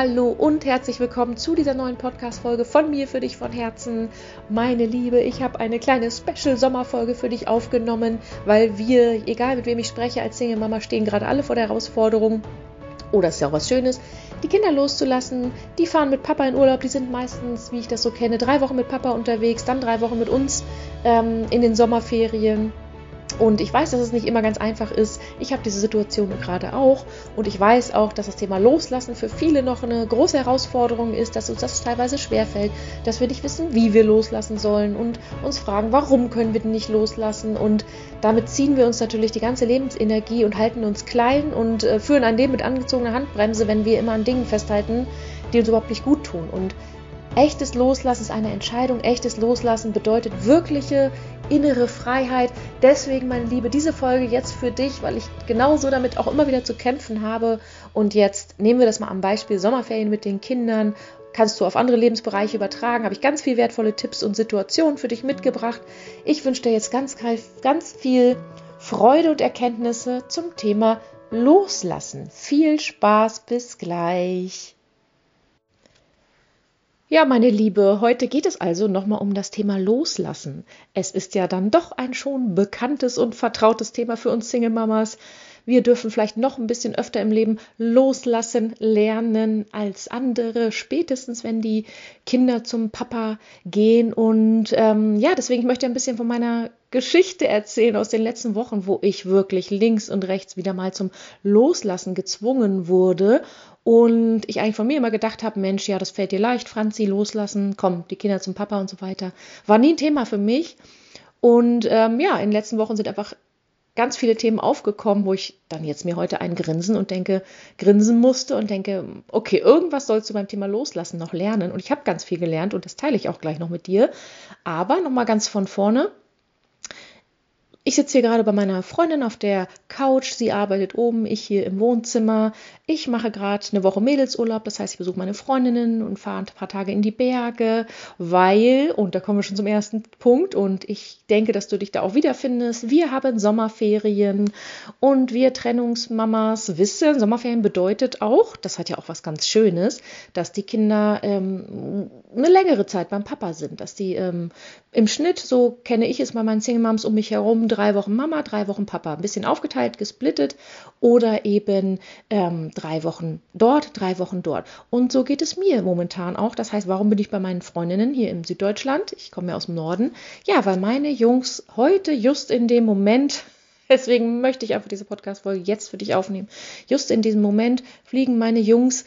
Hallo und herzlich willkommen zu dieser neuen Podcast-Folge von mir für dich von Herzen. Meine Liebe, ich habe eine kleine Special-Sommerfolge für dich aufgenommen, weil wir, egal mit wem ich spreche, als Single-Mama stehen gerade alle vor der Herausforderung. Oh, das ist ja auch was Schönes, die Kinder loszulassen. Die fahren mit Papa in Urlaub. Die sind meistens, wie ich das so kenne, drei Wochen mit Papa unterwegs, dann drei Wochen mit uns ähm, in den Sommerferien. Und ich weiß, dass es nicht immer ganz einfach ist. Ich habe diese Situation gerade auch. Und ich weiß auch, dass das Thema Loslassen für viele noch eine große Herausforderung ist, dass uns das teilweise schwerfällt, dass wir nicht wissen, wie wir loslassen sollen und uns fragen, warum können wir denn nicht loslassen. Und damit ziehen wir uns natürlich die ganze Lebensenergie und halten uns klein und äh, führen ein Leben mit angezogener Handbremse, wenn wir immer an Dingen festhalten, die uns überhaupt nicht gut tun. Und Echtes Loslassen ist eine Entscheidung. Echtes Loslassen bedeutet wirkliche innere Freiheit. Deswegen, meine Liebe, diese Folge jetzt für dich, weil ich genauso damit auch immer wieder zu kämpfen habe. Und jetzt nehmen wir das mal am Beispiel Sommerferien mit den Kindern. Kannst du auf andere Lebensbereiche übertragen. Habe ich ganz viel wertvolle Tipps und Situationen für dich mitgebracht. Ich wünsche dir jetzt ganz, ganz viel Freude und Erkenntnisse zum Thema Loslassen. Viel Spaß, bis gleich. Ja, meine Liebe, heute geht es also nochmal um das Thema Loslassen. Es ist ja dann doch ein schon bekanntes und vertrautes Thema für uns Single-Mamas. Wir dürfen vielleicht noch ein bisschen öfter im Leben loslassen lernen als andere, spätestens wenn die Kinder zum Papa gehen. Und ähm, ja, deswegen möchte ich ein bisschen von meiner Geschichte erzählen aus den letzten Wochen, wo ich wirklich links und rechts wieder mal zum Loslassen gezwungen wurde und ich eigentlich von mir immer gedacht habe, Mensch, ja, das fällt dir leicht, Franzi, loslassen, komm, die Kinder zum Papa und so weiter. War nie ein Thema für mich. Und ähm, ja, in den letzten Wochen sind einfach ganz viele Themen aufgekommen, wo ich dann jetzt mir heute ein Grinsen und denke, grinsen musste und denke, okay, irgendwas sollst du beim Thema Loslassen noch lernen. Und ich habe ganz viel gelernt und das teile ich auch gleich noch mit dir. Aber nochmal ganz von vorne. Ich sitze hier gerade bei meiner Freundin auf der Couch. Sie arbeitet oben, ich hier im Wohnzimmer. Ich mache gerade eine Woche Mädelsurlaub, das heißt, ich besuche meine Freundinnen und fahre ein paar Tage in die Berge, weil, und da kommen wir schon zum ersten Punkt, und ich denke, dass du dich da auch wiederfindest, wir haben Sommerferien und wir Trennungsmamas wissen, Sommerferien bedeutet auch, das hat ja auch was ganz Schönes, dass die Kinder ähm, eine längere Zeit beim Papa sind, dass die ähm, im Schnitt, so kenne ich es bei meinen Single Moms um mich herum, drei Wochen Mama, drei Wochen Papa, ein bisschen aufgeteilt, gesplittet oder eben ähm, drei Wochen dort, drei Wochen dort. Und so geht es mir momentan auch. Das heißt, warum bin ich bei meinen Freundinnen hier im Süddeutschland? Ich komme ja aus dem Norden. Ja, weil meine Jungs heute just in dem Moment Deswegen möchte ich einfach diese Podcast-Folge jetzt für dich aufnehmen. Just in diesem Moment fliegen meine Jungs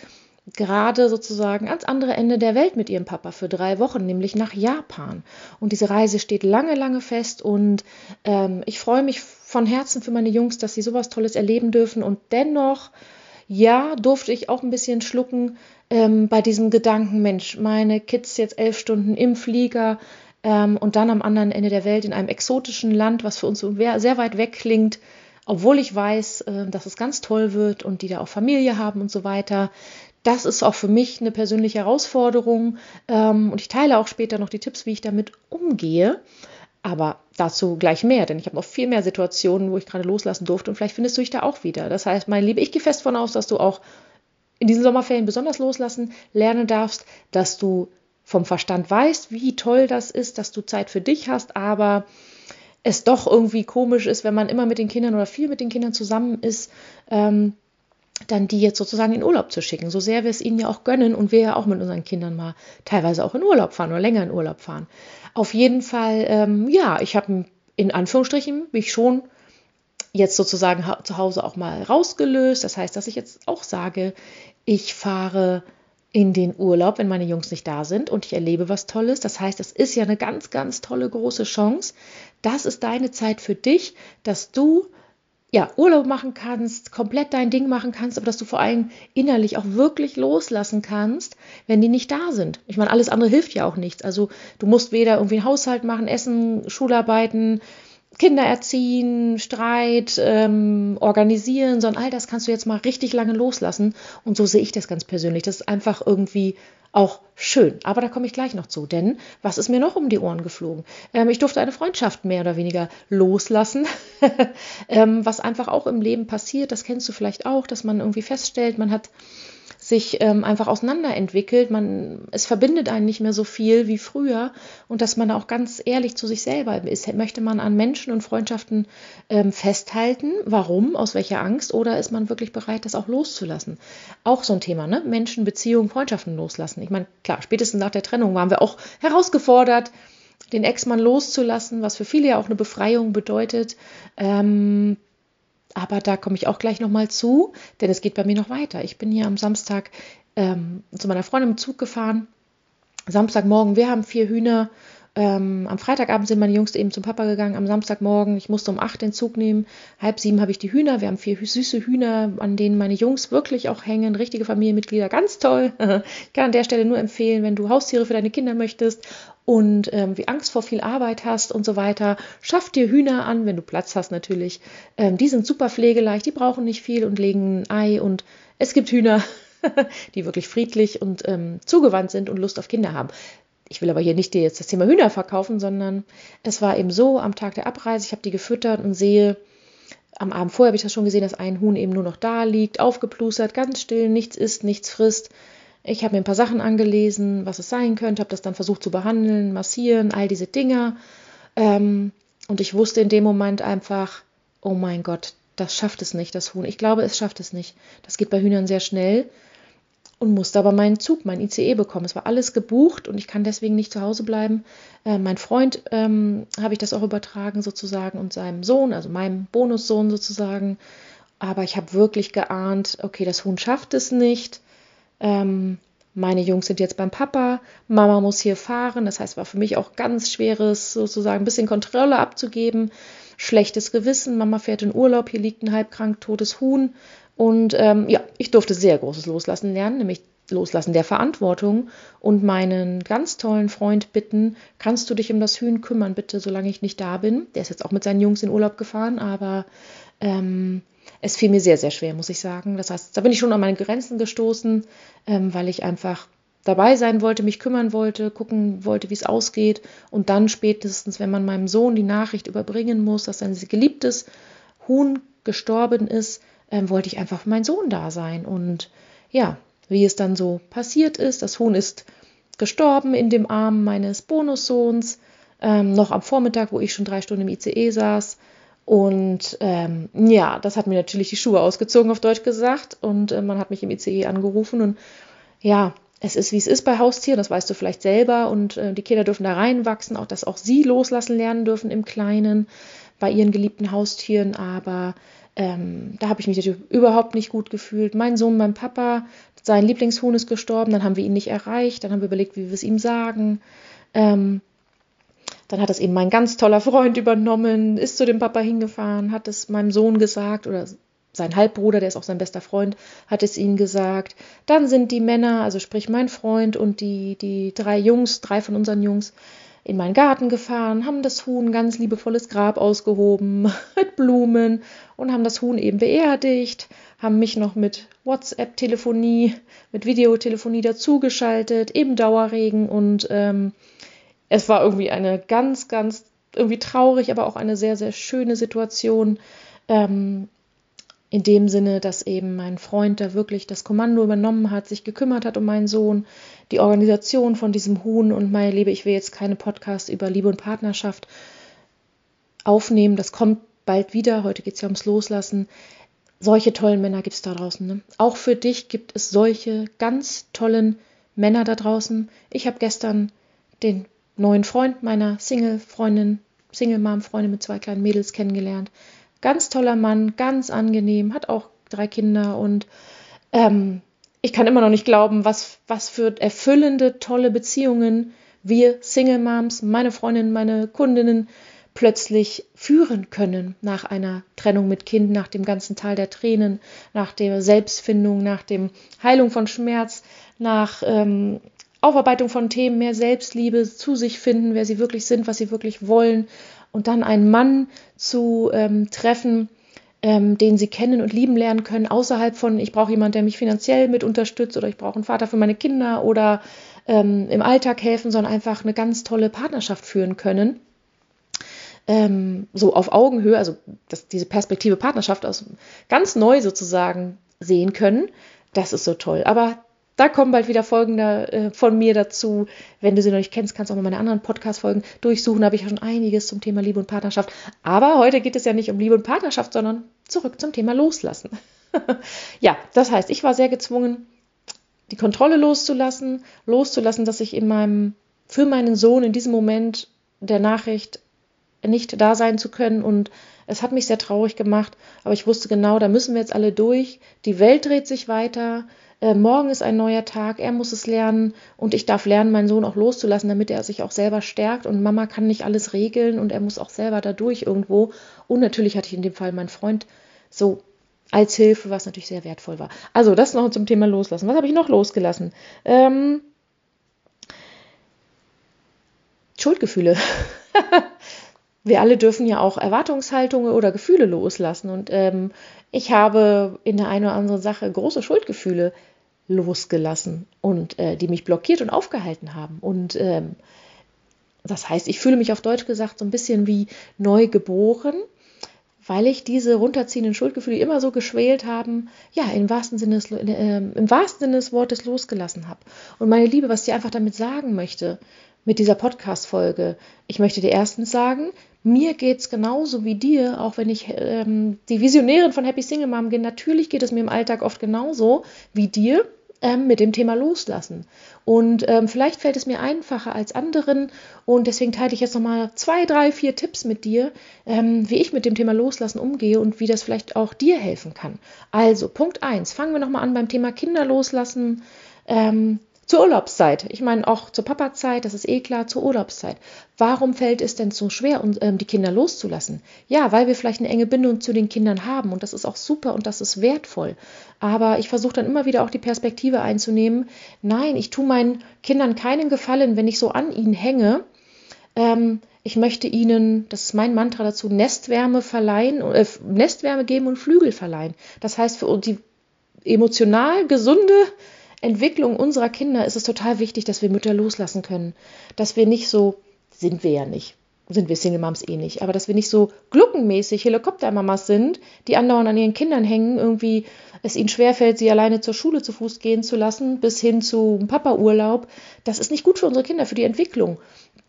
gerade sozusagen ans andere Ende der Welt mit ihrem Papa für drei Wochen, nämlich nach Japan. Und diese Reise steht lange, lange fest und ähm, ich freue mich von Herzen für meine Jungs, dass sie sowas Tolles erleben dürfen und dennoch ja, durfte ich auch ein bisschen schlucken ähm, bei diesem Gedanken, Mensch, meine Kids jetzt elf Stunden im Flieger ähm, und dann am anderen Ende der Welt in einem exotischen Land, was für uns sehr weit weg klingt, obwohl ich weiß, äh, dass es ganz toll wird und die da auch Familie haben und so weiter. Das ist auch für mich eine persönliche Herausforderung ähm, und ich teile auch später noch die Tipps, wie ich damit umgehe. Aber dazu gleich mehr, denn ich habe noch viel mehr Situationen, wo ich gerade loslassen durfte und vielleicht findest du dich da auch wieder. Das heißt, meine Liebe, ich gehe fest von aus, dass du auch in diesen Sommerferien besonders loslassen lernen darfst, dass du vom Verstand weißt, wie toll das ist, dass du Zeit für dich hast, aber es doch irgendwie komisch ist, wenn man immer mit den Kindern oder viel mit den Kindern zusammen ist, ähm, dann die jetzt sozusagen in Urlaub zu schicken. So sehr wir es ihnen ja auch gönnen und wir ja auch mit unseren Kindern mal teilweise auch in Urlaub fahren oder länger in Urlaub fahren. Auf jeden Fall, ähm, ja, ich habe in Anführungsstrichen mich schon jetzt sozusagen zu Hause auch mal rausgelöst. Das heißt, dass ich jetzt auch sage, ich fahre in den Urlaub, wenn meine Jungs nicht da sind und ich erlebe was Tolles. Das heißt, es ist ja eine ganz, ganz tolle große Chance. Das ist deine Zeit für dich, dass du ja, Urlaub machen kannst, komplett dein Ding machen kannst, aber dass du vor allem innerlich auch wirklich loslassen kannst, wenn die nicht da sind. Ich meine, alles andere hilft ja auch nichts. Also du musst weder irgendwie einen Haushalt machen, Essen, Schularbeiten, Kinder erziehen, Streit ähm, organisieren, sondern all das kannst du jetzt mal richtig lange loslassen. Und so sehe ich das ganz persönlich. Das ist einfach irgendwie auch schön. Aber da komme ich gleich noch zu, denn was ist mir noch um die Ohren geflogen? Ähm, ich durfte eine Freundschaft mehr oder weniger loslassen, ähm, was einfach auch im Leben passiert. Das kennst du vielleicht auch, dass man irgendwie feststellt, man hat sich ähm, einfach auseinanderentwickelt. Man, es verbindet einen nicht mehr so viel wie früher und dass man auch ganz ehrlich zu sich selber ist. Möchte man an Menschen und Freundschaften ähm, festhalten? Warum? Aus welcher Angst? Oder ist man wirklich bereit, das auch loszulassen? Auch so ein Thema, ne? Menschen, Beziehungen, Freundschaften loslassen. Ich meine, klar, spätestens nach der Trennung waren wir auch herausgefordert, den Ex-Mann loszulassen, was für viele ja auch eine Befreiung bedeutet. Ähm, aber da komme ich auch gleich nochmal zu, denn es geht bei mir noch weiter. Ich bin hier am Samstag ähm, zu meiner Freundin im Zug gefahren. Samstagmorgen, wir haben vier Hühner. Ähm, am Freitagabend sind meine Jungs eben zum Papa gegangen. Am Samstagmorgen, ich musste um acht den Zug nehmen. Halb sieben habe ich die Hühner. Wir haben vier süße Hühner, an denen meine Jungs wirklich auch hängen. Richtige Familienmitglieder, ganz toll. ich kann an der Stelle nur empfehlen, wenn du Haustiere für deine Kinder möchtest und ähm, wie Angst vor viel Arbeit hast und so weiter, schaff dir Hühner an, wenn du Platz hast natürlich. Ähm, die sind super pflegeleicht, die brauchen nicht viel und legen ein Ei und es gibt Hühner, die wirklich friedlich und ähm, zugewandt sind und Lust auf Kinder haben. Ich will aber hier nicht dir jetzt das Thema Hühner verkaufen, sondern es war eben so am Tag der Abreise, ich habe die gefüttert und sehe, am Abend vorher habe ich das schon gesehen, dass ein Huhn eben nur noch da liegt, aufgeplustert, ganz still, nichts isst, nichts frisst. Ich habe mir ein paar Sachen angelesen, was es sein könnte, habe das dann versucht zu behandeln, massieren, all diese Dinge. Ähm, und ich wusste in dem Moment einfach, oh mein Gott, das schafft es nicht, das Huhn. Ich glaube, es schafft es nicht. Das geht bei Hühnern sehr schnell und musste aber meinen Zug, mein ICE bekommen. Es war alles gebucht und ich kann deswegen nicht zu Hause bleiben. Äh, mein Freund ähm, habe ich das auch übertragen sozusagen und seinem Sohn, also meinem Bonussohn sozusagen. Aber ich habe wirklich geahnt, okay, das Huhn schafft es nicht. Ähm, meine Jungs sind jetzt beim Papa, Mama muss hier fahren. Das heißt, war für mich auch ganz schweres, sozusagen ein bisschen Kontrolle abzugeben. Schlechtes Gewissen, Mama fährt in Urlaub, hier liegt ein halbkrank totes Huhn. Und ähm, ja, ich durfte sehr großes Loslassen lernen, nämlich Loslassen der Verantwortung und meinen ganz tollen Freund bitten, kannst du dich um das Huhn kümmern, bitte, solange ich nicht da bin. Der ist jetzt auch mit seinen Jungs in Urlaub gefahren, aber ähm, es fiel mir sehr, sehr schwer, muss ich sagen. Das heißt, da bin ich schon an meine Grenzen gestoßen, ähm, weil ich einfach dabei sein wollte, mich kümmern wollte, gucken wollte, wie es ausgeht. Und dann spätestens, wenn man meinem Sohn die Nachricht überbringen muss, dass sein geliebtes Huhn gestorben ist, ähm, wollte ich einfach für meinen Sohn da sein. Und ja, wie es dann so passiert ist, das Huhn ist gestorben in dem Arm meines Bonussohns, ähm, noch am Vormittag, wo ich schon drei Stunden im ICE saß. Und ähm, ja, das hat mir natürlich die Schuhe ausgezogen, auf Deutsch gesagt. Und äh, man hat mich im ICE angerufen. Und ja, es ist, wie es ist bei Haustieren, das weißt du vielleicht selber. Und äh, die Kinder dürfen da reinwachsen, auch dass auch sie loslassen lernen dürfen im Kleinen bei ihren geliebten Haustieren. Aber ähm, da habe ich mich natürlich überhaupt nicht gut gefühlt. Mein Sohn, mein Papa, sein Lieblingshuhn ist gestorben. Dann haben wir ihn nicht erreicht. Dann haben wir überlegt, wie wir es ihm sagen. Ähm, dann hat das eben mein ganz toller Freund übernommen, ist zu dem Papa hingefahren, hat es meinem Sohn gesagt oder sein Halbbruder, der ist auch sein bester Freund, hat es ihnen gesagt. Dann sind die Männer, also sprich mein Freund und die, die drei Jungs, drei von unseren Jungs, in meinen Garten gefahren, haben das Huhn ganz liebevolles Grab ausgehoben mit Blumen und haben das Huhn eben beerdigt, haben mich noch mit WhatsApp-Telefonie, mit Videotelefonie dazugeschaltet, eben Dauerregen und ähm, es war irgendwie eine ganz, ganz irgendwie traurig, aber auch eine sehr, sehr schöne Situation. Ähm, in dem Sinne, dass eben mein Freund da wirklich das Kommando übernommen hat, sich gekümmert hat um meinen Sohn, die Organisation von diesem Huhn und meine Liebe, ich will jetzt keine Podcasts über Liebe und Partnerschaft aufnehmen. Das kommt bald wieder. Heute geht es ja ums Loslassen. Solche tollen Männer gibt es da draußen. Ne? Auch für dich gibt es solche ganz tollen Männer da draußen. Ich habe gestern den neuen Freund meiner Single-Freundin, Single-Mom-Freundin mit zwei kleinen Mädels kennengelernt. Ganz toller Mann, ganz angenehm, hat auch drei Kinder und ähm, ich kann immer noch nicht glauben, was, was für erfüllende, tolle Beziehungen wir Single-Moms, meine Freundinnen, meine Kundinnen plötzlich führen können nach einer Trennung mit Kind, nach dem ganzen Tal der Tränen, nach der Selbstfindung, nach dem Heilung von Schmerz, nach ähm, Aufarbeitung von Themen, mehr Selbstliebe, zu sich finden, wer sie wirklich sind, was sie wirklich wollen und dann einen Mann zu ähm, treffen, ähm, den sie kennen und lieben lernen können, außerhalb von, ich brauche jemanden, der mich finanziell mit unterstützt oder ich brauche einen Vater für meine Kinder oder ähm, im Alltag helfen, sondern einfach eine ganz tolle Partnerschaft führen können. Ähm, so auf Augenhöhe, also dass diese Perspektive Partnerschaft aus ganz neu sozusagen sehen können das ist so toll. Aber da kommen bald wieder Folgen da, äh, von mir dazu. Wenn du sie noch nicht kennst, kannst du auch mal meine anderen Podcast-Folgen durchsuchen. Da habe ich ja schon einiges zum Thema Liebe und Partnerschaft. Aber heute geht es ja nicht um Liebe und Partnerschaft, sondern zurück zum Thema Loslassen. ja, das heißt, ich war sehr gezwungen, die Kontrolle loszulassen, loszulassen, dass ich in meinem, für meinen Sohn in diesem Moment der Nachricht nicht da sein zu können und es hat mich sehr traurig gemacht, aber ich wusste genau, da müssen wir jetzt alle durch. Die Welt dreht sich weiter. Äh, morgen ist ein neuer Tag. Er muss es lernen und ich darf lernen, meinen Sohn auch loszulassen, damit er sich auch selber stärkt. Und Mama kann nicht alles regeln und er muss auch selber dadurch irgendwo. Und natürlich hatte ich in dem Fall meinen Freund so als Hilfe, was natürlich sehr wertvoll war. Also das noch zum Thema Loslassen. Was habe ich noch losgelassen? Ähm, Schuldgefühle. wir alle dürfen ja auch Erwartungshaltungen oder Gefühle loslassen. Und ähm, ich habe in der einen oder anderen Sache große Schuldgefühle losgelassen und äh, die mich blockiert und aufgehalten haben. Und ähm, das heißt, ich fühle mich auf Deutsch gesagt so ein bisschen wie neu geboren, weil ich diese runterziehenden Schuldgefühle immer so geschwält haben, ja, im wahrsten Sinne des, äh, im wahrsten Sinne des Wortes losgelassen habe. Und meine Liebe, was ich einfach damit sagen möchte, mit dieser Podcast-Folge, ich möchte dir erstens sagen, mir geht es genauso wie dir, auch wenn ich ähm, die Visionärin von Happy Single Mom bin. Natürlich geht es mir im Alltag oft genauso wie dir ähm, mit dem Thema Loslassen. Und ähm, vielleicht fällt es mir einfacher als anderen. Und deswegen teile ich jetzt nochmal zwei, drei, vier Tipps mit dir, ähm, wie ich mit dem Thema Loslassen umgehe und wie das vielleicht auch dir helfen kann. Also, Punkt 1. Fangen wir nochmal an beim Thema Kinder loslassen. Ähm, zur Urlaubszeit. Ich meine auch zur Papazeit, das ist eh klar, zur Urlaubszeit. Warum fällt es denn so schwer, ähm, die Kinder loszulassen? Ja, weil wir vielleicht eine enge Bindung zu den Kindern haben und das ist auch super und das ist wertvoll. Aber ich versuche dann immer wieder auch die Perspektive einzunehmen. Nein, ich tue meinen Kindern keinen Gefallen, wenn ich so an ihnen hänge. Ähm, ich möchte ihnen, das ist mein Mantra dazu, Nestwärme verleihen, äh, Nestwärme geben und Flügel verleihen. Das heißt, für die emotional gesunde Entwicklung unserer Kinder ist es total wichtig, dass wir Mütter loslassen können. Dass wir nicht so, sind wir ja nicht, sind wir Single Moms eh nicht, aber dass wir nicht so gluckenmäßig Helikoptermamas sind, die andauernd an ihren Kindern hängen, irgendwie es ihnen schwerfällt, sie alleine zur Schule zu Fuß gehen zu lassen, bis hin zu Papa-Urlaub. Das ist nicht gut für unsere Kinder, für die Entwicklung.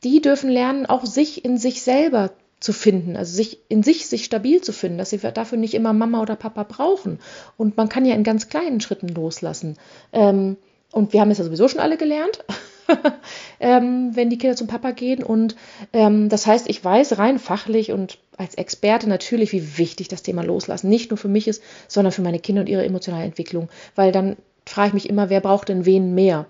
Die dürfen lernen, auch sich in sich selber zu finden, also sich in sich sich stabil zu finden, dass sie dafür nicht immer Mama oder Papa brauchen. Und man kann ja in ganz kleinen Schritten loslassen. Ähm, und wir haben es ja sowieso schon alle gelernt, ähm, wenn die Kinder zum Papa gehen. Und ähm, das heißt, ich weiß rein fachlich und als Experte natürlich, wie wichtig das Thema Loslassen nicht nur für mich ist, sondern für meine Kinder und ihre emotionale Entwicklung. Weil dann frage ich mich immer, wer braucht denn wen mehr?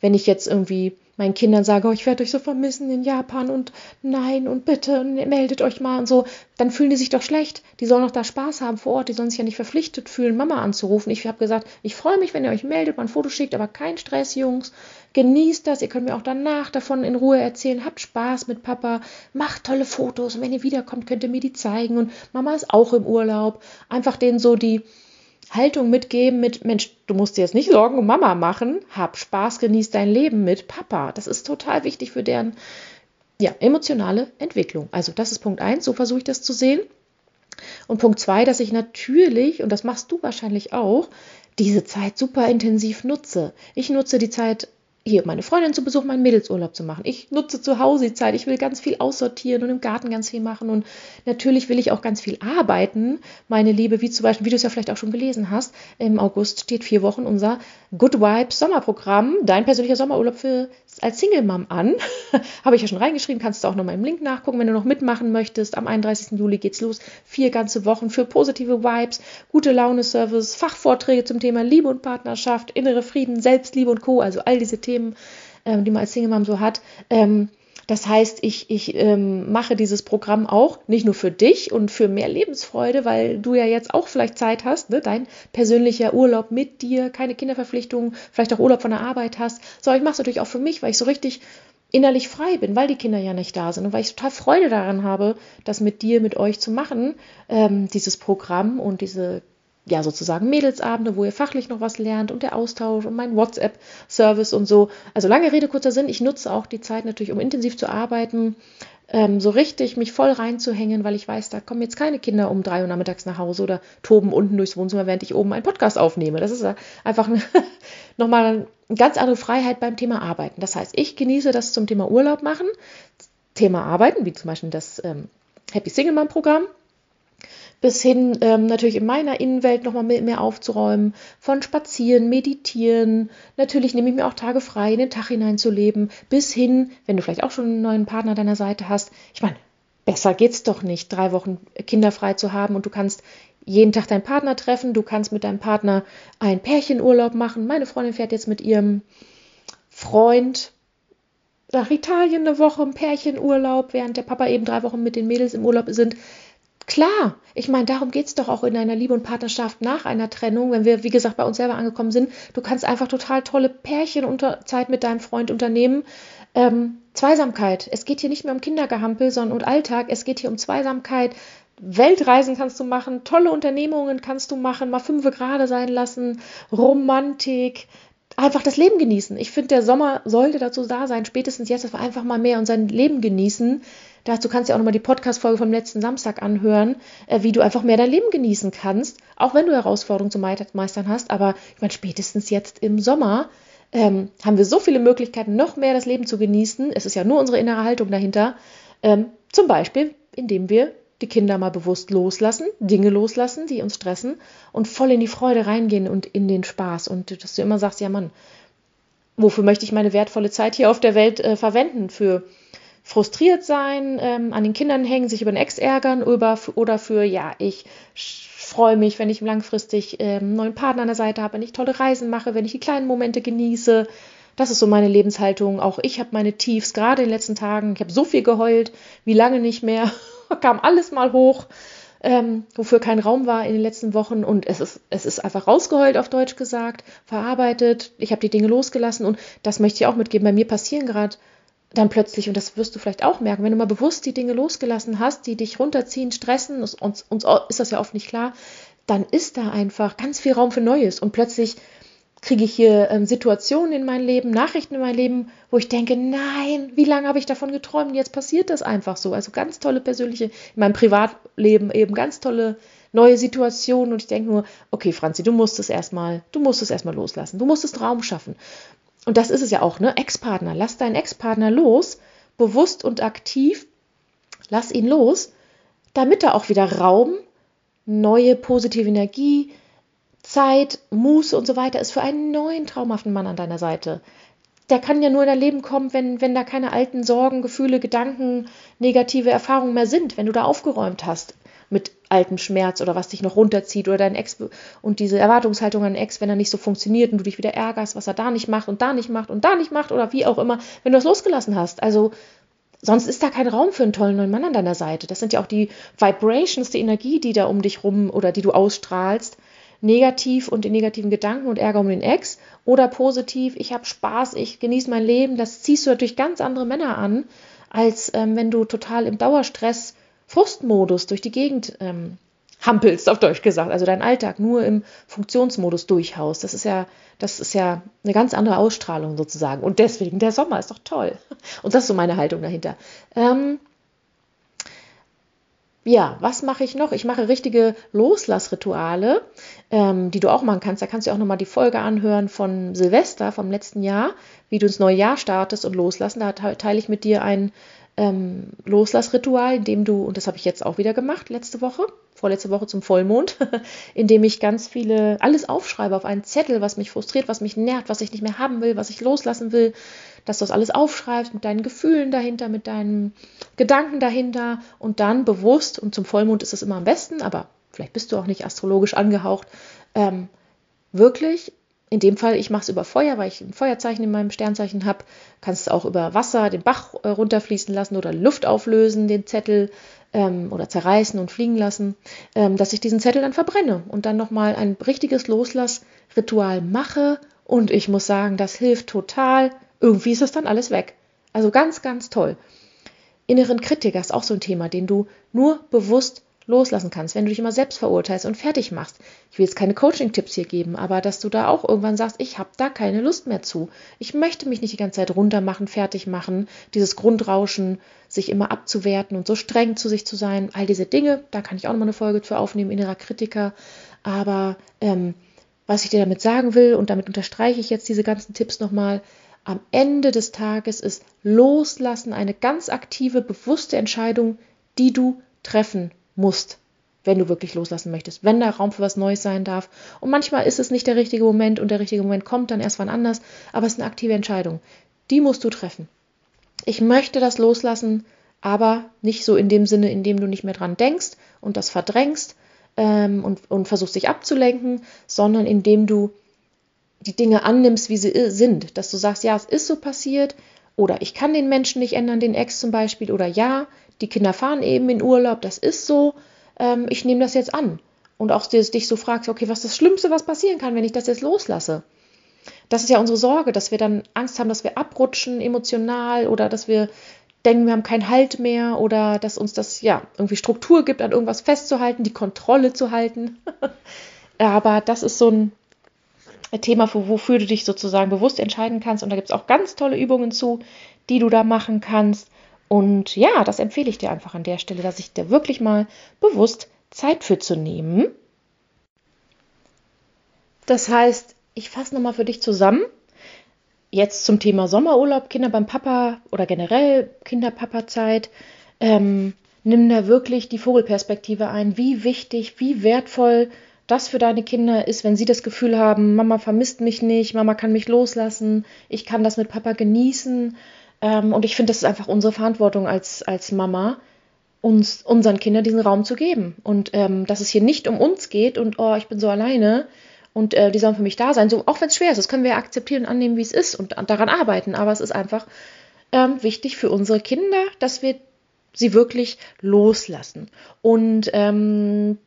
Wenn ich jetzt irgendwie meinen Kindern sage, oh, ich werde euch so vermissen in Japan und nein und bitte meldet euch mal und so, dann fühlen die sich doch schlecht. Die sollen doch da Spaß haben vor Ort, die sollen sich ja nicht verpflichtet fühlen, Mama anzurufen. Ich habe gesagt, ich freue mich, wenn ihr euch meldet, mal ein Foto schickt, aber kein Stress, Jungs. Genießt das, ihr könnt mir auch danach davon in Ruhe erzählen. Habt Spaß mit Papa, macht tolle Fotos und wenn ihr wiederkommt, könnt ihr mir die zeigen und Mama ist auch im Urlaub. Einfach denen so die Haltung mitgeben mit, Mensch, du musst dir jetzt nicht Sorgen um Mama machen, hab Spaß, genieß dein Leben mit Papa. Das ist total wichtig für deren ja, emotionale Entwicklung. Also das ist Punkt eins, so versuche ich das zu sehen. Und Punkt zwei, dass ich natürlich, und das machst du wahrscheinlich auch, diese Zeit super intensiv nutze. Ich nutze die Zeit hier meine Freundin zu besuchen, meinen Mädelsurlaub zu machen. Ich nutze zu Hause die Zeit. Ich will ganz viel aussortieren und im Garten ganz viel machen. Und natürlich will ich auch ganz viel arbeiten, meine Liebe, wie zum Beispiel, wie du es ja vielleicht auch schon gelesen hast. Im August steht vier Wochen unser Good Vibes Sommerprogramm, dein persönlicher Sommerurlaub für als Single Mom an. Habe ich ja schon reingeschrieben, kannst du auch noch mal im Link nachgucken, wenn du noch mitmachen möchtest. Am 31. Juli geht's los. Vier ganze Wochen für positive Vibes, gute Laune Service, Fachvorträge zum Thema Liebe und Partnerschaft, innere Frieden, Selbstliebe und Co. Also all diese Themen, ähm, die man als Single Mom so hat. Ähm, das heißt, ich, ich ähm, mache dieses Programm auch nicht nur für dich und für mehr Lebensfreude, weil du ja jetzt auch vielleicht Zeit hast, ne? dein persönlicher Urlaub mit dir, keine Kinderverpflichtungen, vielleicht auch Urlaub von der Arbeit hast, sondern ich mache es natürlich auch für mich, weil ich so richtig innerlich frei bin, weil die Kinder ja nicht da sind und weil ich total Freude daran habe, das mit dir, mit euch zu machen, ähm, dieses Programm und diese ja sozusagen Mädelsabende, wo ihr fachlich noch was lernt und der Austausch und mein WhatsApp-Service und so. Also lange Rede, kurzer Sinn, ich nutze auch die Zeit natürlich, um intensiv zu arbeiten, ähm, so richtig mich voll reinzuhängen, weil ich weiß, da kommen jetzt keine Kinder um drei Uhr nachmittags nach Hause oder toben unten durchs Wohnzimmer, während ich oben einen Podcast aufnehme. Das ist einfach nochmal eine ganz andere Freiheit beim Thema Arbeiten. Das heißt, ich genieße das zum Thema Urlaub machen, Thema Arbeiten, wie zum Beispiel das ähm, Happy Single Mom Programm bis hin ähm, natürlich in meiner Innenwelt nochmal mehr aufzuräumen, von Spazieren, Meditieren, natürlich nehme ich mir auch Tage frei, in den Tag hineinzuleben, bis hin, wenn du vielleicht auch schon einen neuen Partner an deiner Seite hast, ich meine, besser geht's doch nicht, drei Wochen kinderfrei zu haben und du kannst jeden Tag deinen Partner treffen, du kannst mit deinem Partner einen Pärchenurlaub machen. Meine Freundin fährt jetzt mit ihrem Freund nach Italien eine Woche im Pärchenurlaub, während der Papa eben drei Wochen mit den Mädels im Urlaub sind. Klar, ich meine, darum geht es doch auch in einer Liebe und Partnerschaft nach einer Trennung, wenn wir, wie gesagt, bei uns selber angekommen sind. Du kannst einfach total tolle Pärchenzeit mit deinem Freund unternehmen. Ähm, Zweisamkeit. Es geht hier nicht mehr um Kindergehampel, sondern um Alltag. Es geht hier um Zweisamkeit. Weltreisen kannst du machen, tolle Unternehmungen kannst du machen, mal fünfe gerade sein lassen, Romantik, einfach das Leben genießen. Ich finde, der Sommer sollte dazu da sein, spätestens jetzt, einfach mal mehr unser Leben genießen. Dazu kannst du auch nochmal die Podcast-Folge vom letzten Samstag anhören, äh, wie du einfach mehr dein Leben genießen kannst, auch wenn du Herausforderungen zu meistern hast. Aber ich meine, spätestens jetzt im Sommer ähm, haben wir so viele Möglichkeiten, noch mehr das Leben zu genießen. Es ist ja nur unsere innere Haltung dahinter. Ähm, zum Beispiel, indem wir die Kinder mal bewusst loslassen, Dinge loslassen, die uns stressen und voll in die Freude reingehen und in den Spaß. Und dass du immer sagst, ja Mann, wofür möchte ich meine wertvolle Zeit hier auf der Welt äh, verwenden? Für frustriert sein, ähm, an den Kindern hängen, sich über den Ex ärgern über, oder für, ja, ich freue mich, wenn ich langfristig ähm, einen neuen Partner an der Seite habe, wenn ich tolle Reisen mache, wenn ich die kleinen Momente genieße. Das ist so meine Lebenshaltung. Auch ich habe meine Tiefs, gerade in den letzten Tagen. Ich habe so viel geheult, wie lange nicht mehr. Kam alles mal hoch, ähm, wofür kein Raum war in den letzten Wochen. Und es ist, es ist einfach rausgeheult, auf Deutsch gesagt, verarbeitet. Ich habe die Dinge losgelassen und das möchte ich auch mitgeben. Bei mir passieren gerade dann plötzlich, und das wirst du vielleicht auch merken, wenn du mal bewusst die Dinge losgelassen hast, die dich runterziehen, stressen, uns, uns ist das ja oft nicht klar, dann ist da einfach ganz viel Raum für Neues. Und plötzlich kriege ich hier ähm, Situationen in mein Leben, Nachrichten in mein Leben, wo ich denke, nein, wie lange habe ich davon geträumt? Jetzt passiert das einfach so. Also ganz tolle persönliche, in meinem Privatleben eben ganz tolle neue Situationen. Und ich denke nur, okay, Franzi, du musst es erstmal, du musst es erstmal loslassen. Du musst es Raum schaffen und das ist es ja auch, ne? Ex-Partner. Lass deinen Ex-Partner los, bewusst und aktiv. Lass ihn los, damit er auch wieder Raum, neue positive Energie, Zeit, Muße und so weiter ist für einen neuen traumhaften Mann an deiner Seite. Der kann ja nur in dein Leben kommen, wenn, wenn da keine alten Sorgen, Gefühle, Gedanken, negative Erfahrungen mehr sind, wenn du da aufgeräumt hast mit altem Schmerz oder was dich noch runterzieht oder dein Ex und diese Erwartungshaltung an den Ex, wenn er nicht so funktioniert und du dich wieder ärgerst, was er da nicht macht und da nicht macht und da nicht macht oder wie auch immer, wenn du das losgelassen hast. Also sonst ist da kein Raum für einen tollen neuen Mann an deiner Seite. Das sind ja auch die Vibrations, die Energie, die da um dich rum oder die du ausstrahlst. Negativ und die negativen Gedanken und Ärger um den Ex oder positiv, ich habe Spaß, ich genieße mein Leben. Das ziehst du natürlich ganz andere Männer an, als ähm, wenn du total im Dauerstress Frustmodus durch die Gegend ähm, hampelst, auf Deutsch gesagt, also dein Alltag nur im Funktionsmodus durchhaust. Das ist ja, das ist ja eine ganz andere Ausstrahlung sozusagen. Und deswegen, der Sommer ist doch toll. Und das ist so meine Haltung dahinter. Ähm, ja, was mache ich noch? Ich mache richtige Loslassrituale, ähm, die du auch machen kannst. Da kannst du auch nochmal die Folge anhören von Silvester vom letzten Jahr, wie du ins neue Jahr startest und loslassen. Da teile ich mit dir ein ähm, Loslassritual, in dem du, und das habe ich jetzt auch wieder gemacht, letzte Woche, vorletzte Woche zum Vollmond, in dem ich ganz viele, alles aufschreibe auf einen Zettel, was mich frustriert, was mich nervt, was ich nicht mehr haben will, was ich loslassen will, dass du das alles aufschreibst mit deinen Gefühlen dahinter, mit deinen Gedanken dahinter und dann bewusst, und zum Vollmond ist es immer am besten, aber vielleicht bist du auch nicht astrologisch angehaucht, ähm, wirklich in dem Fall, ich mache es über Feuer, weil ich ein Feuerzeichen in meinem Sternzeichen habe. Kannst es auch über Wasser, den Bach äh, runterfließen lassen oder Luft auflösen, den Zettel ähm, oder zerreißen und fliegen lassen, ähm, dass ich diesen Zettel dann verbrenne und dann nochmal ein richtiges Loslassritual mache. Und ich muss sagen, das hilft total. Irgendwie ist das dann alles weg. Also ganz, ganz toll. Inneren Kritiker ist auch so ein Thema, den du nur bewusst loslassen kannst, wenn du dich immer selbst verurteilst und fertig machst. Ich will jetzt keine Coaching-Tipps hier geben, aber dass du da auch irgendwann sagst, ich habe da keine Lust mehr zu. Ich möchte mich nicht die ganze Zeit runtermachen, fertig machen, dieses Grundrauschen, sich immer abzuwerten und so streng zu sich zu sein, all diese Dinge, da kann ich auch nochmal eine Folge für aufnehmen, innerer Kritiker. Aber ähm, was ich dir damit sagen will, und damit unterstreiche ich jetzt diese ganzen Tipps nochmal, am Ende des Tages ist Loslassen eine ganz aktive, bewusste Entscheidung, die du treffen musst, wenn du wirklich loslassen möchtest, wenn da Raum für was Neues sein darf. Und manchmal ist es nicht der richtige Moment und der richtige Moment kommt dann erst wann anders, aber es ist eine aktive Entscheidung. Die musst du treffen. Ich möchte das loslassen, aber nicht so in dem Sinne, in dem du nicht mehr dran denkst und das verdrängst ähm, und, und versuchst dich abzulenken, sondern indem du die Dinge annimmst, wie sie sind. Dass du sagst, ja, es ist so passiert, oder ich kann den Menschen nicht ändern, den Ex zum Beispiel, oder ja, die Kinder fahren eben in Urlaub, das ist so, ähm, ich nehme das jetzt an. Und auch dich so fragst, okay, was ist das Schlimmste, was passieren kann, wenn ich das jetzt loslasse? Das ist ja unsere Sorge, dass wir dann Angst haben, dass wir abrutschen emotional oder dass wir denken, wir haben keinen Halt mehr oder dass uns das ja irgendwie Struktur gibt, an irgendwas festzuhalten, die Kontrolle zu halten. Aber das ist so ein Thema, wofür du dich sozusagen bewusst entscheiden kannst. Und da gibt es auch ganz tolle Übungen zu, die du da machen kannst. Und ja, das empfehle ich dir einfach an der Stelle, dass ich dir wirklich mal bewusst Zeit für zu nehmen. Das heißt, ich fasse nochmal für dich zusammen. Jetzt zum Thema Sommerurlaub, Kinder beim Papa oder generell Kinder-Papa-Zeit. Ähm, nimm da wirklich die Vogelperspektive ein. Wie wichtig, wie wertvoll das für deine Kinder ist, wenn sie das Gefühl haben, Mama vermisst mich nicht, Mama kann mich loslassen, ich kann das mit Papa genießen ähm, und ich finde, das ist einfach unsere Verantwortung als, als Mama, uns unseren Kindern diesen Raum zu geben. Und ähm, dass es hier nicht um uns geht und oh, ich bin so alleine und äh, die sollen für mich da sein. So, auch wenn es schwer ist, das können wir akzeptieren und annehmen, wie es ist und daran arbeiten. Aber es ist einfach ähm, wichtig für unsere Kinder, dass wir sie wirklich loslassen. Und ähm,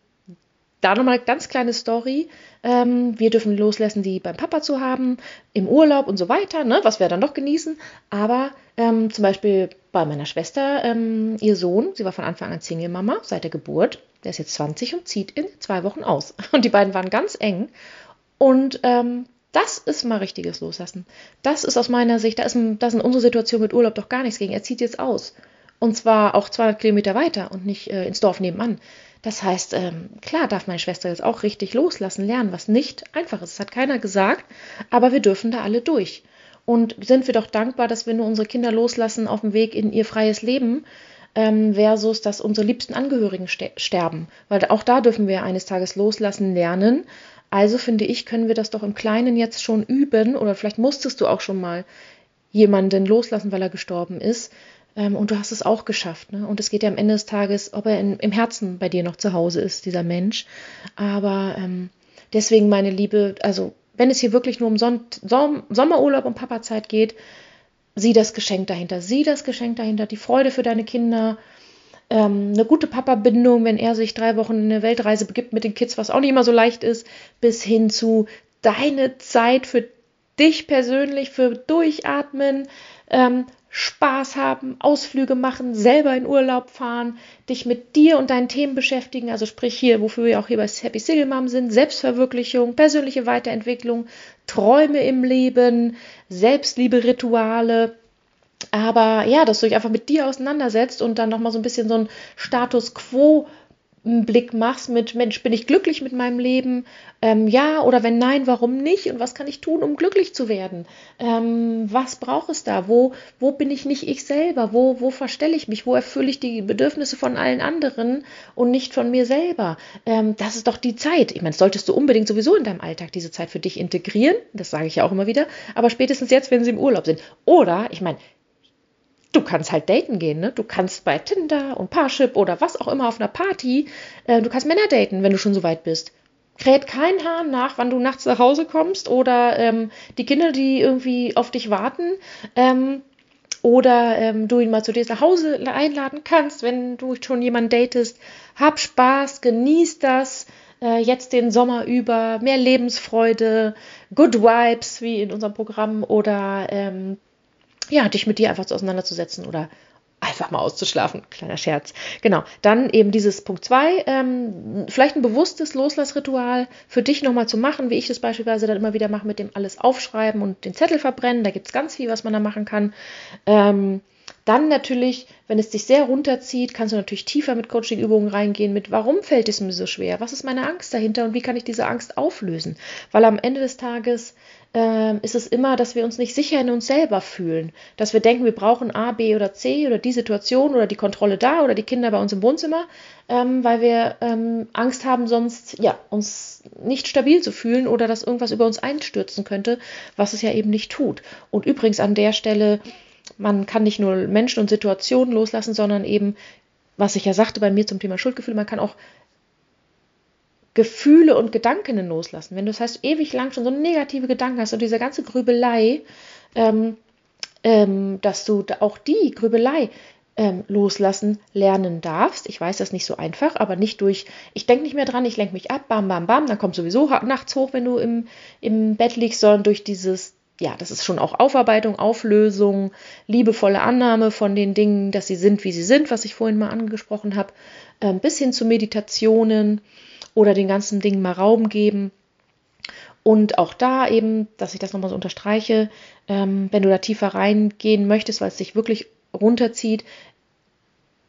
da nochmal ganz kleine Story. Ähm, wir dürfen loslassen, die beim Papa zu haben, im Urlaub und so weiter, ne, was wir dann noch genießen. Aber ähm, zum Beispiel bei meiner Schwester, ähm, ihr Sohn, sie war von Anfang an Single-Mama seit der Geburt. Der ist jetzt 20 und zieht in zwei Wochen aus. Und die beiden waren ganz eng. Und ähm, das ist mal richtiges Loslassen. Das ist aus meiner Sicht, da ist, da ist in unserer Situation mit Urlaub doch gar nichts gegen. Er zieht jetzt aus. Und zwar auch 200 Kilometer weiter und nicht äh, ins Dorf nebenan. Das heißt, ähm, klar darf meine Schwester jetzt auch richtig loslassen, lernen, was nicht einfach ist. Das hat keiner gesagt, aber wir dürfen da alle durch. Und sind wir doch dankbar, dass wir nur unsere Kinder loslassen auf dem Weg in ihr freies Leben, ähm, versus dass unsere liebsten Angehörigen sterben. Weil auch da dürfen wir eines Tages loslassen lernen. Also finde ich, können wir das doch im Kleinen jetzt schon üben, oder vielleicht musstest du auch schon mal jemanden loslassen, weil er gestorben ist. Ähm, und du hast es auch geschafft. Ne? Und es geht ja am Ende des Tages, ob er in, im Herzen bei dir noch zu Hause ist, dieser Mensch. Aber ähm, deswegen, meine Liebe, also wenn es hier wirklich nur um Son Som Sommerurlaub und Papazeit geht, sieh das Geschenk dahinter. Sieh das Geschenk dahinter, die Freude für deine Kinder, ähm, eine gute Papa-Bindung, wenn er sich drei Wochen in eine Weltreise begibt mit den Kids, was auch nicht immer so leicht ist, bis hin zu deine Zeit für dich persönlich, für Durchatmen, ähm, Spaß haben, Ausflüge machen, selber in Urlaub fahren, dich mit dir und deinen Themen beschäftigen, also sprich hier, wofür wir auch hier bei Happy Single Mom sind, Selbstverwirklichung, persönliche Weiterentwicklung, Träume im Leben, Selbstliebe, Rituale, aber ja, dass du dich einfach mit dir auseinandersetzt und dann nochmal so ein bisschen so ein Status Quo einen Blick machst mit, Mensch, bin ich glücklich mit meinem Leben? Ähm, ja oder wenn nein, warum nicht? Und was kann ich tun, um glücklich zu werden? Ähm, was braucht es da? Wo, wo bin ich nicht ich selber? Wo, wo verstelle ich mich? Wo erfülle ich die Bedürfnisse von allen anderen und nicht von mir selber? Ähm, das ist doch die Zeit. Ich meine, solltest du unbedingt sowieso in deinem Alltag diese Zeit für dich integrieren. Das sage ich ja auch immer wieder. Aber spätestens jetzt, wenn sie im Urlaub sind. Oder, ich meine, du kannst halt daten gehen, ne? Du kannst bei Tinder und Parship oder was auch immer auf einer Party, äh, du kannst Männer daten, wenn du schon so weit bist. Kräht kein Hahn nach, wann du nachts nach Hause kommst oder ähm, die Kinder, die irgendwie auf dich warten. Ähm, oder ähm, du ihn mal zu dir nach Hause einladen kannst, wenn du schon jemanden datest. Hab Spaß, genieß das äh, jetzt den Sommer über, mehr Lebensfreude, Good Vibes wie in unserem Programm oder ähm, ja, dich mit dir einfach so auseinanderzusetzen oder einfach mal auszuschlafen. Kleiner Scherz. Genau. Dann eben dieses Punkt 2, ähm, vielleicht ein bewusstes Loslassritual für dich nochmal zu machen, wie ich das beispielsweise dann immer wieder mache mit dem alles aufschreiben und den Zettel verbrennen. Da gibt es ganz viel, was man da machen kann. Ähm, dann natürlich, wenn es dich sehr runterzieht, kannst du natürlich tiefer mit Coaching-Übungen reingehen, mit warum fällt es mir so schwer? Was ist meine Angst dahinter und wie kann ich diese Angst auflösen? Weil am Ende des Tages äh, ist es immer, dass wir uns nicht sicher in uns selber fühlen. Dass wir denken, wir brauchen A, B oder C oder die Situation oder die Kontrolle da oder die Kinder bei uns im Wohnzimmer, ähm, weil wir ähm, Angst haben, sonst ja, uns nicht stabil zu fühlen oder dass irgendwas über uns einstürzen könnte, was es ja eben nicht tut. Und übrigens an der Stelle man kann nicht nur Menschen und Situationen loslassen, sondern eben, was ich ja sagte bei mir zum Thema Schuldgefühle, man kann auch Gefühle und Gedanken loslassen. Wenn du das heißt, ewig lang schon so negative Gedanken hast und diese ganze Grübelei, ähm, ähm, dass du auch die Grübelei ähm, loslassen lernen darfst. Ich weiß das nicht so einfach, aber nicht durch, ich denke nicht mehr dran, ich lenke mich ab, bam, bam, bam, dann kommt sowieso nachts hoch, wenn du im, im Bett liegst, sondern durch dieses ja, das ist schon auch Aufarbeitung, Auflösung, liebevolle Annahme von den Dingen, dass sie sind, wie sie sind, was ich vorhin mal angesprochen habe, äh, bis hin zu Meditationen oder den ganzen Dingen mal Raum geben. Und auch da eben, dass ich das nochmal so unterstreiche, ähm, wenn du da tiefer reingehen möchtest, weil es dich wirklich runterzieht,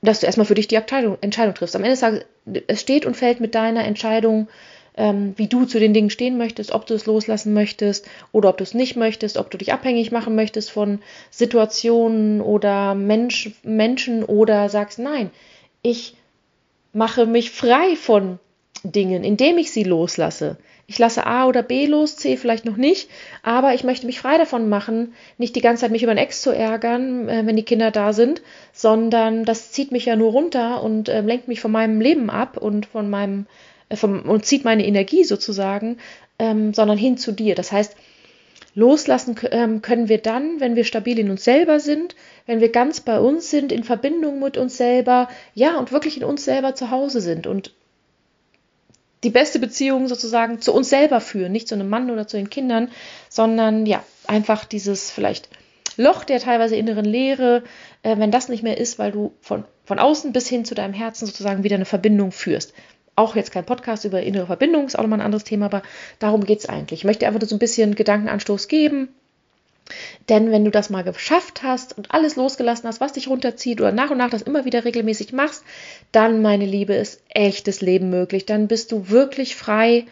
dass du erstmal für dich die Abteilung, Entscheidung triffst. Am Ende des Tages, es steht und fällt mit deiner Entscheidung, ähm, wie du zu den Dingen stehen möchtest, ob du es loslassen möchtest oder ob du es nicht möchtest, ob du dich abhängig machen möchtest von Situationen oder Mensch, Menschen oder sagst, nein, ich mache mich frei von Dingen, indem ich sie loslasse. Ich lasse A oder B los, C vielleicht noch nicht, aber ich möchte mich frei davon machen, nicht die ganze Zeit mich über einen Ex zu ärgern, äh, wenn die Kinder da sind, sondern das zieht mich ja nur runter und äh, lenkt mich von meinem Leben ab und von meinem äh, vom, und zieht meine Energie sozusagen, ähm, sondern hin zu dir. Das heißt, loslassen ähm, können wir dann, wenn wir stabil in uns selber sind, wenn wir ganz bei uns sind, in Verbindung mit uns selber, ja, und wirklich in uns selber zu Hause sind und die beste Beziehung sozusagen zu uns selber führen, nicht zu einem Mann oder zu den Kindern, sondern ja, einfach dieses vielleicht Loch der teilweise inneren Leere, äh, wenn das nicht mehr ist, weil du von, von außen bis hin zu deinem Herzen sozusagen wieder eine Verbindung führst auch jetzt kein Podcast über innere Verbindung, ist auch nochmal ein anderes Thema, aber darum geht es eigentlich. Ich möchte einfach so ein bisschen Gedankenanstoß geben. Denn wenn du das mal geschafft hast und alles losgelassen hast, was dich runterzieht oder nach und nach das immer wieder regelmäßig machst, dann, meine Liebe, ist echtes Leben möglich. Dann bist du wirklich frei,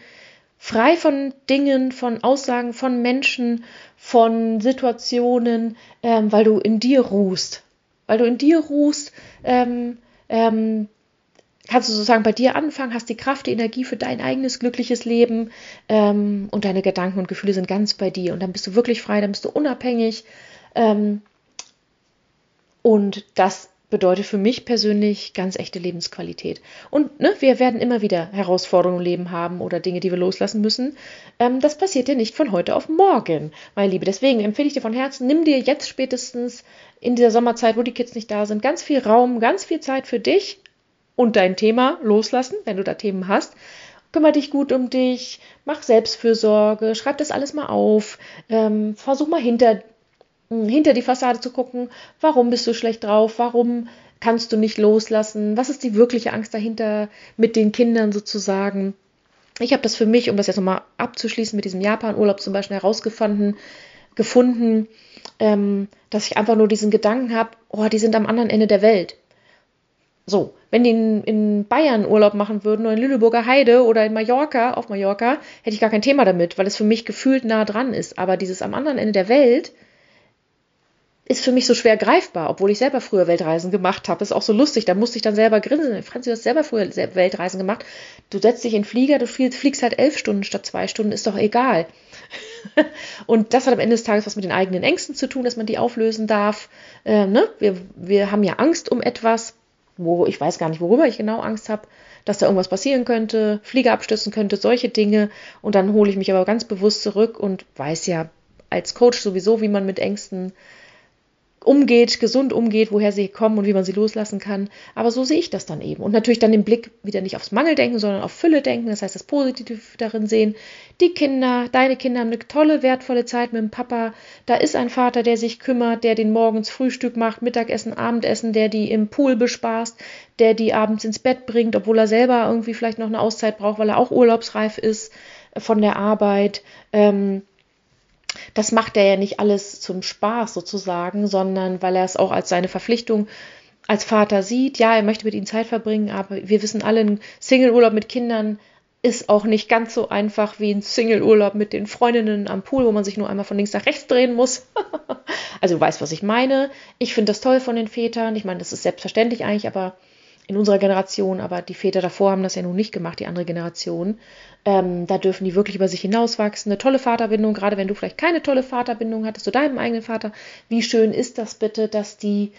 frei von Dingen, von Aussagen, von Menschen, von Situationen, ähm, weil du in dir ruhst. Weil du in dir ruhst, ähm, ähm, kannst du sozusagen bei dir anfangen, hast die Kraft, die Energie für dein eigenes glückliches Leben ähm, und deine Gedanken und Gefühle sind ganz bei dir. Und dann bist du wirklich frei, dann bist du unabhängig. Ähm, und das bedeutet für mich persönlich ganz echte Lebensqualität. Und ne, wir werden immer wieder Herausforderungen im Leben haben oder Dinge, die wir loslassen müssen. Ähm, das passiert dir nicht von heute auf morgen, meine Liebe. Deswegen empfehle ich dir von Herzen, nimm dir jetzt spätestens in dieser Sommerzeit, wo die Kids nicht da sind, ganz viel Raum, ganz viel Zeit für dich und dein Thema loslassen, wenn du da Themen hast. Kümmer dich gut um dich, mach Selbstfürsorge, schreib das alles mal auf, ähm, versuch mal hinter, hm, hinter die Fassade zu gucken, warum bist du schlecht drauf, warum kannst du nicht loslassen, was ist die wirkliche Angst dahinter mit den Kindern sozusagen. Ich habe das für mich, um das jetzt nochmal abzuschließen mit diesem Japan-Urlaub zum Beispiel herausgefunden, gefunden, ähm, dass ich einfach nur diesen Gedanken habe, oh, die sind am anderen Ende der Welt. So, wenn die in, in, Bayern Urlaub machen würden oder in Lüneburger Heide oder in Mallorca, auf Mallorca, hätte ich gar kein Thema damit, weil es für mich gefühlt nah dran ist. Aber dieses am anderen Ende der Welt ist für mich so schwer greifbar, obwohl ich selber früher Weltreisen gemacht habe. Ist auch so lustig, da musste ich dann selber grinsen. Franzi, du hast selber früher Weltreisen gemacht. Du setzt dich in den Flieger, du fliegst halt elf Stunden statt zwei Stunden, ist doch egal. und das hat am Ende des Tages was mit den eigenen Ängsten zu tun, dass man die auflösen darf. Äh, ne? wir, wir haben ja Angst um etwas wo ich weiß gar nicht, worüber ich genau Angst habe, dass da irgendwas passieren könnte, Flieger abstürzen könnte, solche Dinge. Und dann hole ich mich aber ganz bewusst zurück und weiß ja als Coach sowieso, wie man mit Ängsten umgeht, gesund umgeht, woher sie kommen und wie man sie loslassen kann. Aber so sehe ich das dann eben. Und natürlich dann den Blick wieder nicht aufs Mangel denken, sondern auf Fülle denken. Das heißt, das Positive darin sehen. Die Kinder, deine Kinder haben eine tolle, wertvolle Zeit mit dem Papa. Da ist ein Vater, der sich kümmert, der den morgens Frühstück macht, Mittagessen, Abendessen, der die im Pool bespaßt, der die abends ins Bett bringt, obwohl er selber irgendwie vielleicht noch eine Auszeit braucht, weil er auch urlaubsreif ist von der Arbeit. Ähm, das macht er ja nicht alles zum Spaß sozusagen, sondern weil er es auch als seine Verpflichtung als Vater sieht. Ja, er möchte mit ihnen Zeit verbringen, aber wir wissen alle, ein Single-Urlaub mit Kindern ist auch nicht ganz so einfach wie ein Single-Urlaub mit den Freundinnen am Pool, wo man sich nur einmal von links nach rechts drehen muss. also du weißt, was ich meine. Ich finde das toll von den Vätern. Ich meine, das ist selbstverständlich eigentlich, aber in unserer Generation, aber die Väter davor haben das ja nun nicht gemacht, die andere Generation. Ähm, da dürfen die wirklich über sich hinauswachsen. Eine tolle Vaterbindung, gerade wenn du vielleicht keine tolle Vaterbindung hattest zu deinem eigenen Vater. Wie schön ist das bitte, dass die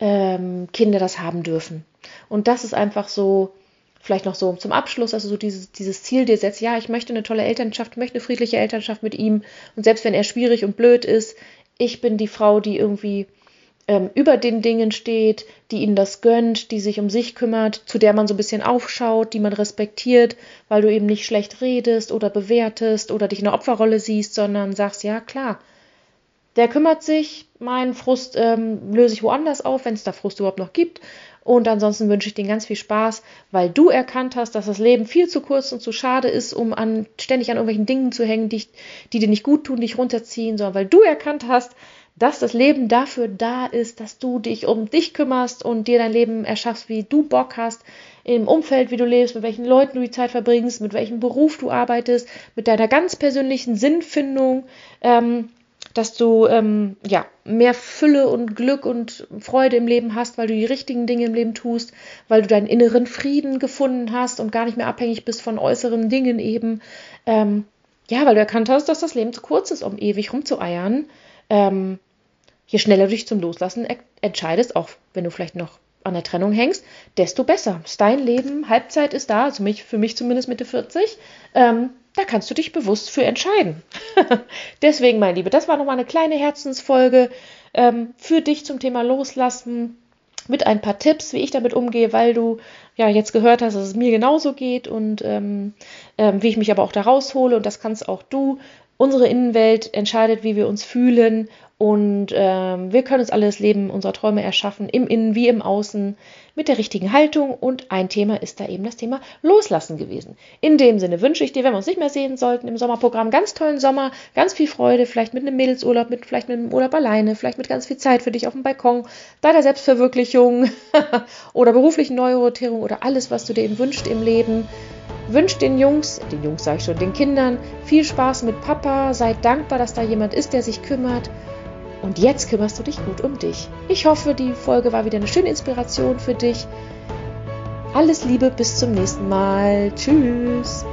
ähm, Kinder das haben dürfen? Und das ist einfach so, vielleicht noch so zum Abschluss, also so dieses, dieses Ziel dir setzt, ja, ich möchte eine tolle Elternschaft, möchte eine friedliche Elternschaft mit ihm. Und selbst wenn er schwierig und blöd ist, ich bin die Frau, die irgendwie ähm, über den Dingen steht, die ihnen das gönnt, die sich um sich kümmert, zu der man so ein bisschen aufschaut, die man respektiert, weil du eben nicht schlecht redest oder bewertest oder dich in der Opferrolle siehst, sondern sagst, ja klar, der kümmert sich, meinen Frust ähm, löse ich woanders auf, wenn es da Frust überhaupt noch gibt. Und ansonsten wünsche ich dir ganz viel Spaß, weil du erkannt hast, dass das Leben viel zu kurz und zu schade ist, um an, ständig an irgendwelchen Dingen zu hängen, die, die dir nicht gut tun, dich runterziehen, sondern weil du erkannt hast, dass das Leben dafür da ist, dass du dich um dich kümmerst und dir dein Leben erschaffst, wie du Bock hast, im Umfeld, wie du lebst, mit welchen Leuten du die Zeit verbringst, mit welchem Beruf du arbeitest, mit deiner ganz persönlichen Sinnfindung, ähm, dass du ähm, ja mehr Fülle und Glück und Freude im Leben hast, weil du die richtigen Dinge im Leben tust, weil du deinen inneren Frieden gefunden hast und gar nicht mehr abhängig bist von äußeren Dingen eben. Ähm, ja, weil du erkannt hast, dass das Leben zu kurz ist, um ewig rumzueiern. Ähm, je schneller du dich zum Loslassen entscheidest, auch wenn du vielleicht noch an der Trennung hängst, desto besser. Ist dein Leben, Halbzeit ist da, also mich, für mich zumindest Mitte 40, ähm, da kannst du dich bewusst für entscheiden. Deswegen, mein Liebe, das war nochmal eine kleine Herzensfolge ähm, für dich zum Thema Loslassen mit ein paar Tipps, wie ich damit umgehe, weil du ja jetzt gehört hast, dass es mir genauso geht und ähm, ähm, wie ich mich aber auch da raushole und das kannst auch du. Unsere Innenwelt entscheidet, wie wir uns fühlen und ähm, wir können uns alles Leben unserer Träume erschaffen, im Innen wie im Außen, mit der richtigen Haltung. Und ein Thema ist da eben das Thema Loslassen gewesen. In dem Sinne wünsche ich dir, wenn wir uns nicht mehr sehen sollten, im Sommerprogramm ganz tollen Sommer, ganz viel Freude, vielleicht mit einem Mädelsurlaub, mit, vielleicht mit einem Urlaub alleine, vielleicht mit ganz viel Zeit für dich auf dem Balkon, deiner Selbstverwirklichung oder beruflichen Neuorientierung oder alles, was du dir eben wünschst im Leben. Wünsch den Jungs, den Jungs sage ich schon, den Kindern viel Spaß mit Papa, sei dankbar, dass da jemand ist, der sich kümmert und jetzt kümmerst du dich gut um dich. Ich hoffe, die Folge war wieder eine schöne Inspiration für dich. Alles Liebe, bis zum nächsten Mal. Tschüss.